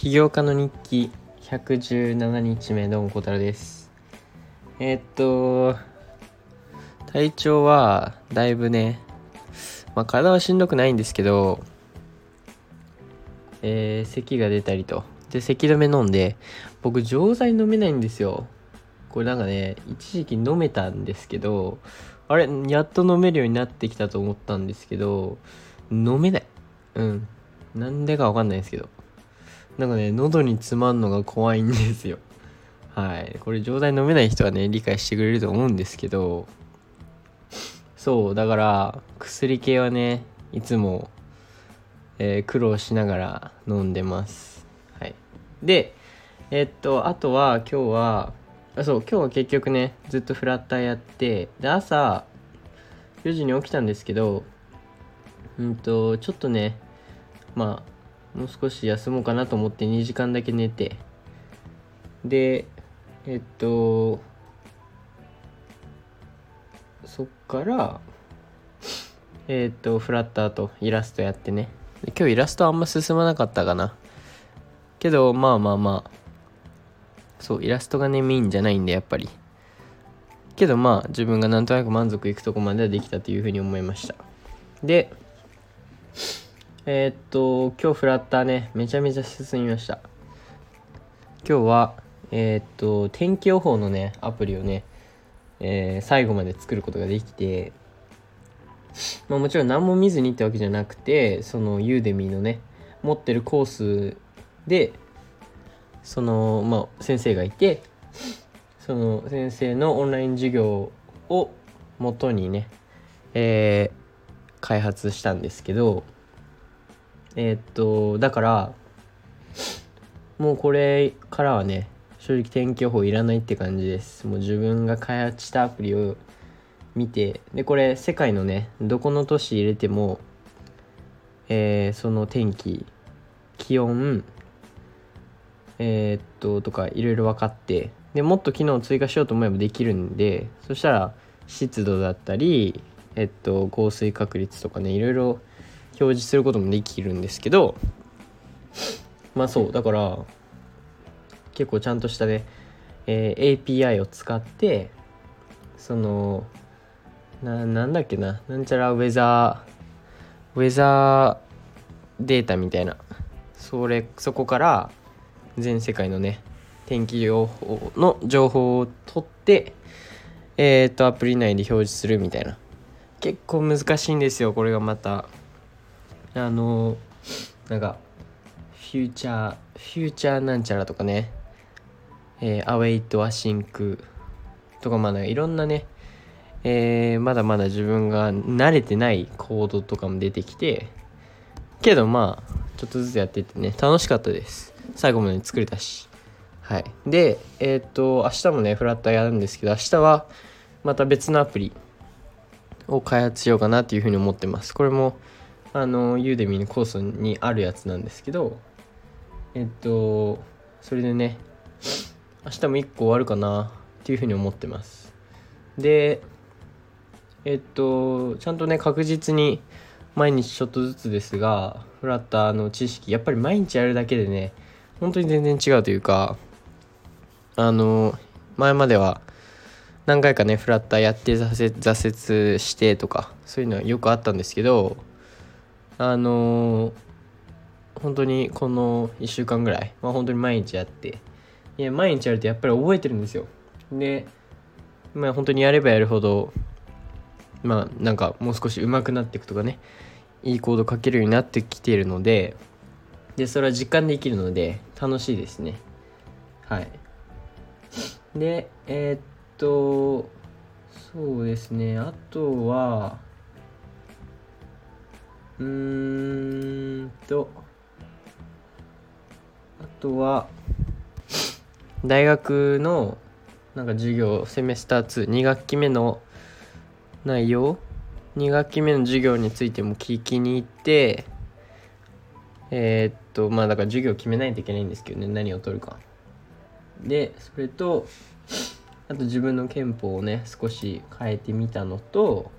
起業家の日記117日目どうも小太郎です。えー、っと体調はだいぶねまあ体はしんどくないんですけどえー、咳が出たりと。で咳止め飲んで僕錠剤飲めないんですよ。これなんかね一時期飲めたんですけどあれやっと飲めるようになってきたと思ったんですけど飲めない。うん。なんでかわかんないですけど。なんかね喉に詰まんのが怖いんですよ。はい。これ錠剤飲めない人はね理解してくれると思うんですけど。そうだから薬系はねいつも、えー、苦労しながら飲んでます。はい。でえー、っとあとは今日はあそう今日は結局ねずっとフラッターやってで朝4時に起きたんですけどうんとちょっとねまあもう少し休もうかなと思って2時間だけ寝て。でえっとそっからえっとフラッターとイラストやってね。今日イラストあんま進まなかったかな。けどまあまあまあ。そうイラストがねメインじゃないんでやっぱり。けどまあ自分がなんとなく満足いくとこまではできたというふうに思いました。でえー、っと今日フラッターねめちゃめちゃ進みました。今日はえー、っと天気予報のねアプリをね、えー、最後まで作ることができてまあもちろん何も見ずにってわけじゃなくてそのユーデミーのね持ってるコースでその、まあ、先生がいてその先生のオンライン授業を元にね、えー、開発したんですけどえー、っとだからもうこれからはね正直天気予報いらないって感じです。もう自分が開発したアプリを見てでこれ世界のねどこの都市入れてもえー、その天気気温えー、っととかいろいろ分かってでもっと機能を追加しようと思えばできるんでそしたら湿度だったりえっと降水確率とかねいろいろ表示することもできるんですけどまあそうだから結構ちゃんとしたね、えー、API を使ってそのななんだっけななんちゃらウェザーウェザーデータみたいな。それそこから全世界のね天気予報の情報を取ってえっ、とアプリ内で表示するみたいな。結構難しいんですよこれがまた。あのなんかフューチャーフューチャーなんちゃらとかねえー、 await asyncとかまだいろんなねえー、まだまだ自分が慣れてないコードとかも出てきてけどまあちょっとずつやっててね楽しかったです最後まで作れたし。はい。で、えっ、と、明日もね、フラッターやるんですけど、明日はまた別のアプリを開発しようかなっていうふうに思ってます。これも、あの、ユーデミーのコースにあるやつなんですけど、えっと、それでね、明日も1個終わるかなっていうふうに思ってます。で、えっと、ちゃんとね、確実に毎日ちょっとずつですが、フラッターの知識、やっぱり毎日やるだけでね、本当に全然違うというかあの前までは何回かねフラッターやって挫折挫折してとかそういうのはよくあったんですけどあの本当にこの1週間ぐらい、まあ、本当に毎日やっていや毎日やるとやっぱり覚えてるんですよ。でまあ本当にやればやるほどまあなんかもう少し上手くなっていくとかねいいコード書けるようになってきているのででそれは実感できるので楽しいですね。はい。でえー、っとそうですね。あとはうーんとあとは大学のなんか授業セメスター22学期目の内容？2学期目の授業についても聞きに行ってえー、っとまあだから授業決めないといけないんですけどね何を取るか。でそれとあと自分の憲法をね少し変えてみたのと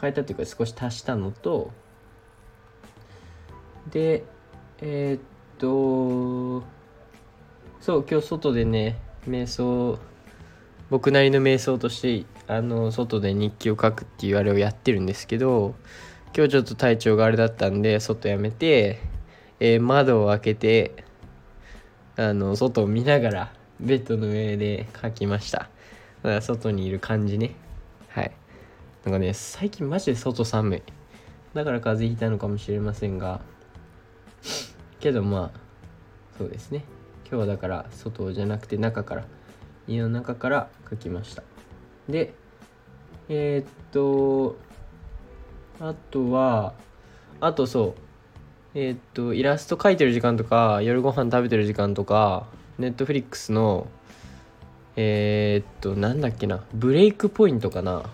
変えたというか少し足したのとでえー、っとそう今日外でね瞑想僕なりの瞑想としてあの外で日記を書くっていうあれをやってるんですけど今日ちょっと体調があれだったんで外やめて、えー、窓を開けてあの外を見ながらベッドの上で書きました。だから外にいる感じね。はい。なんかね最近マジで外寒い。だから風邪ひいたのかもしれませんが。けどまあそうですね。今日はだから外じゃなくて中から家の中から書きました。でえー、っとあとはあとそうえー、っとイラスト描いてる時間とか夜ご飯食べてる時間とかネットフリックスのえー、っとなんだっけなブレイクポイントかな。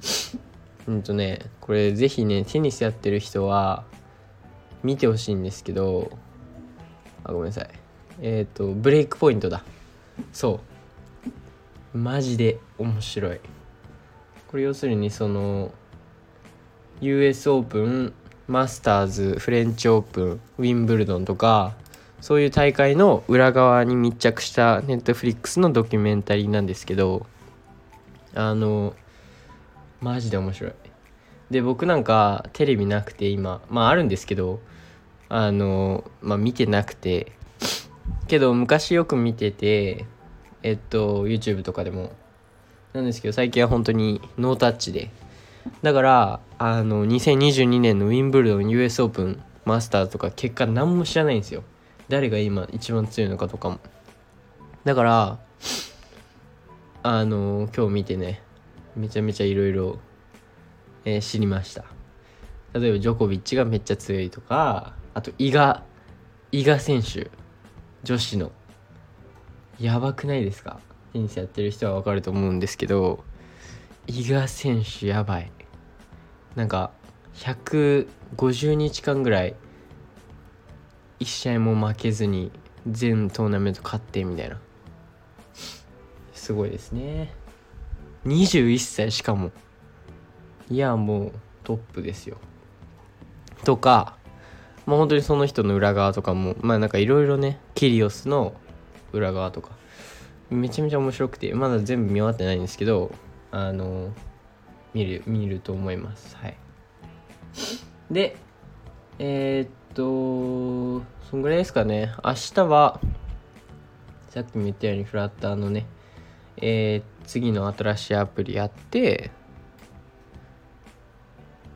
うんとねこれぜひねテニスやってる人は見てほしいんですけどあごめんなさい。えっ、ー、とブレイクポイントだ。そう。マジで面白い。これ要するにその US オープンマスターズフレンチオープンウィンブルドンとかそういう大会の裏側に密着したネットフリックスのドキュメンタリーなんですけどあのマジで面白い。で僕なんかテレビなくて今。まああるんですけどあのまあ見てなくて。けど昔よく見ててえっと YouTube とかでも。なんですけど最近は本当にノータッチで。だからあの2022年のウィンブルドン US オープンマスターとか結果何も知らないんですよ。誰が今一番強いのかとかも。だからあの今日見てね。めちゃめちゃいろいろえ知りました。例えばジョコビッチがめっちゃ強いとかあと伊賀伊賀選手女子のやばくないですか？テニスやってる人はわかると思うんですけど伊賀選手やばい。なんか150日間ぐらい1試合も負けずに全トーナメント勝ってみたいな。すごいですね。21歳しかも。いやもうトップですよ。とかまあ本当にその人の裏側とかもまあなんかいろいろねキリオスの裏側とかめちゃめちゃ面白くてまだ全部見終わってないんですけどあの見る見ると思います。はい。でえー、っとそんぐらいですかね。明日はさっきも言ったようにフラッターのねえー、次の新しいアプリやって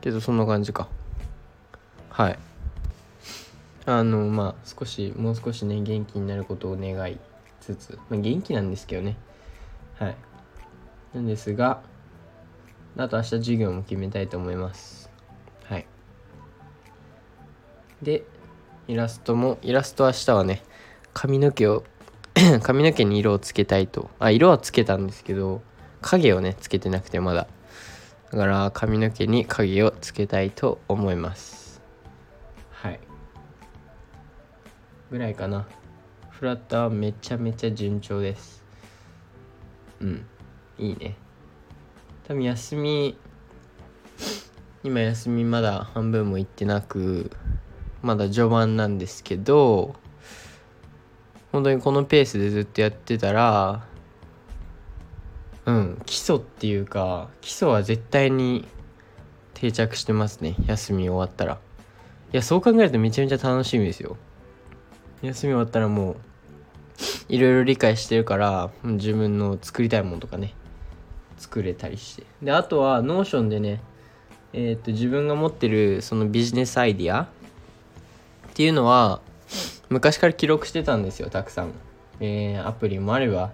けどそんな感じか。はい。あのまあ少しもう少しね元気になることを願いつつ、まあ、元気なんですけどね。はい。なんですがあと明日授業も決めたいと思います。はい。でイラストもイラスト明日はね髪の毛を 髪の毛に色をつけたいと。あ色はつけたんですけど影をねつけてなくてまだ。だから髪の毛に影をつけたいと思います。はい。ぐらいかな。フラッターめちゃめちゃ順調です。うん。いいね。多分休み今休みまだ半分も行ってなくまだ序盤なんですけど本当にこのペースでずっとやってたらうん基礎っていうか基礎は絶対に定着してますね。休み終わったら。いやそう考えるとめちゃめちゃ楽しみですよ。休み終わったらもういろいろ理解してるから自分の作りたいものとかね作れたりして。であとは Notion でねえー、っと自分が持ってるそのビジネスアイディアっていうのは昔から記録してたんですよたくさん、えー、アプリもあれば、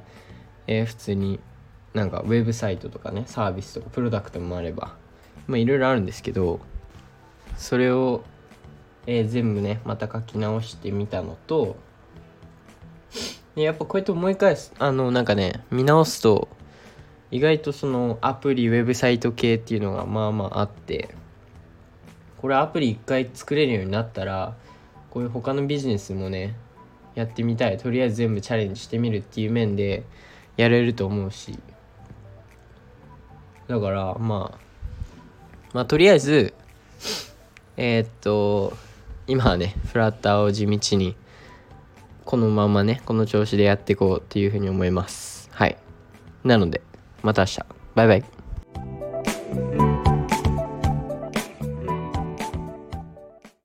えー、普通になんかウェブサイトとかねサービスとかプロダクトもあればまあいろいろあるんですけどそれを、えー、全部ねまた書き直してみたのとでやっぱこうやって思い返すあのなんかね見直すと意外とそのアプリウェブサイト系っていうのがまあまああってこれアプリ一回作れるようになったらこういう他のビジネスもねやってみたい。とりあえず全部チャレンジしてみるっていう面でやれると思うしだからまあまあとりあえずえー、っと今はねフラッターを地道にこのままねこの調子でやっていこうっていうふうに思います。はい。なのでまた明日。バイバイ。